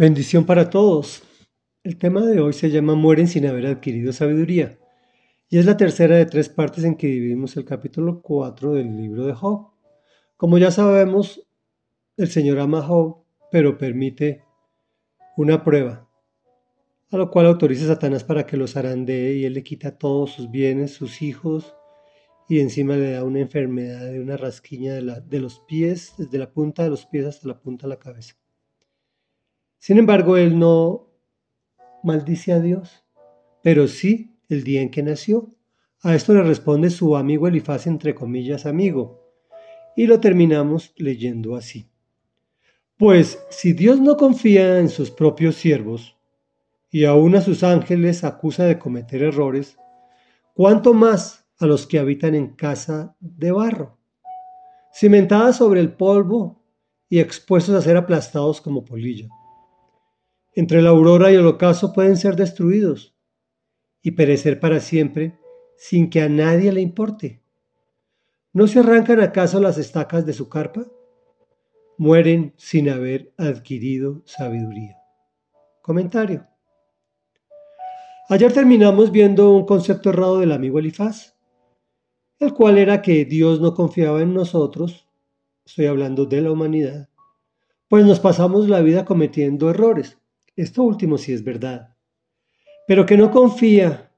Bendición para todos. El tema de hoy se llama Mueren sin haber adquirido sabiduría. Y es la tercera de tres partes en que dividimos el capítulo 4 del libro de Job. Como ya sabemos, el Señor ama a Job, pero permite una prueba, a lo cual autoriza a Satanás para que los zarandee y él le quita todos sus bienes, sus hijos, y encima le da una enfermedad de una rasquiña de, de los pies, desde la punta de los pies hasta la punta de la cabeza. Sin embargo, él no maldice a Dios, pero sí el día en que nació. A esto le responde su amigo Elifaz, entre comillas, amigo. Y lo terminamos leyendo así. Pues si Dios no confía en sus propios siervos, y aún a sus ángeles acusa de cometer errores, ¿cuánto más a los que habitan en casa de barro, cimentada sobre el polvo y expuestos a ser aplastados como polilla? Entre la aurora y el ocaso pueden ser destruidos y perecer para siempre sin que a nadie le importe. ¿No se arrancan acaso las estacas de su carpa? Mueren sin haber adquirido sabiduría. Comentario. Ayer terminamos viendo un concepto errado del amigo Elifaz, el cual era que Dios no confiaba en nosotros, estoy hablando de la humanidad, pues nos pasamos la vida cometiendo errores. Esto último sí es verdad. Pero que no confía,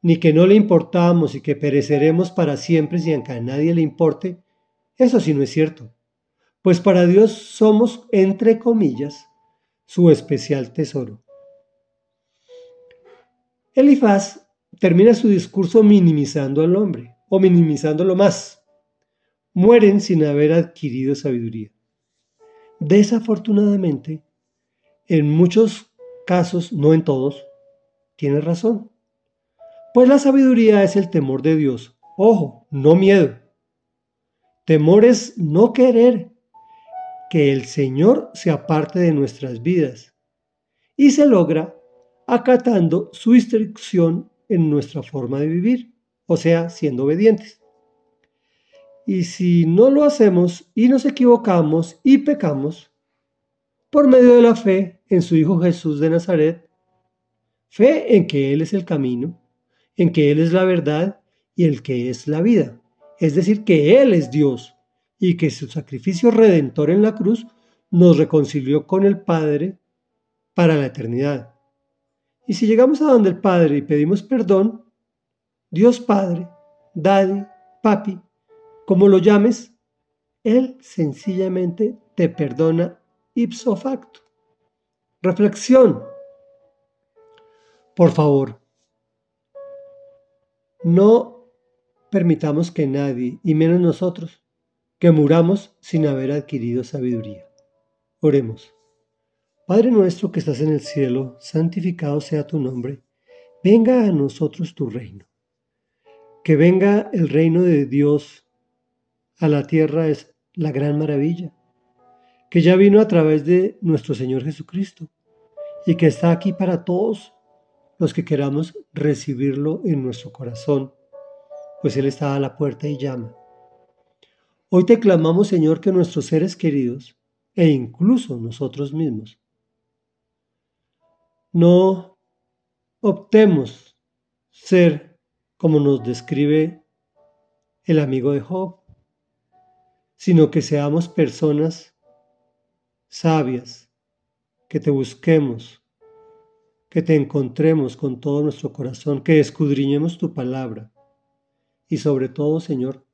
ni que no le importamos y que pereceremos para siempre sin que a nadie le importe, eso sí no es cierto. Pues para Dios somos, entre comillas, su especial tesoro. Elifaz termina su discurso minimizando al hombre, o minimizándolo más. Mueren sin haber adquirido sabiduría. Desafortunadamente, en muchos casos, no en todos, tiene razón. Pues la sabiduría es el temor de Dios. Ojo, no miedo. Temor es no querer que el Señor se aparte de nuestras vidas y se logra acatando su instrucción en nuestra forma de vivir, o sea, siendo obedientes. Y si no lo hacemos y nos equivocamos y pecamos, por medio de la fe en su Hijo Jesús de Nazaret, fe en que Él es el camino, en que Él es la verdad y el que es la vida, es decir, que Él es Dios y que su sacrificio redentor en la cruz nos reconcilió con el Padre para la eternidad. Y si llegamos a donde el Padre y pedimos perdón, Dios Padre, Daddy, Papi, como lo llames, Él sencillamente te perdona ipso facto. Reflexión. Por favor, no permitamos que nadie, y menos nosotros, que muramos sin haber adquirido sabiduría. Oremos. Padre nuestro que estás en el cielo, santificado sea tu nombre, venga a nosotros tu reino. Que venga el reino de Dios a la tierra es la gran maravilla que ya vino a través de nuestro Señor Jesucristo y que está aquí para todos los que queramos recibirlo en nuestro corazón, pues Él está a la puerta y llama. Hoy te clamamos, Señor, que nuestros seres queridos, e incluso nosotros mismos, no optemos ser como nos describe el amigo de Job, sino que seamos personas sabias, que te busquemos, que te encontremos con todo nuestro corazón, que escudriñemos tu palabra. Y sobre todo, Señor,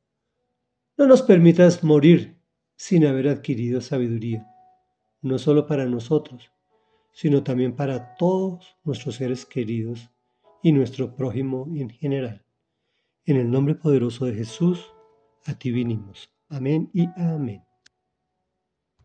no nos permitas morir sin haber adquirido sabiduría, no solo para nosotros, sino también para todos nuestros seres queridos y nuestro prójimo en general. En el nombre poderoso de Jesús, a ti vinimos. Amén y amén.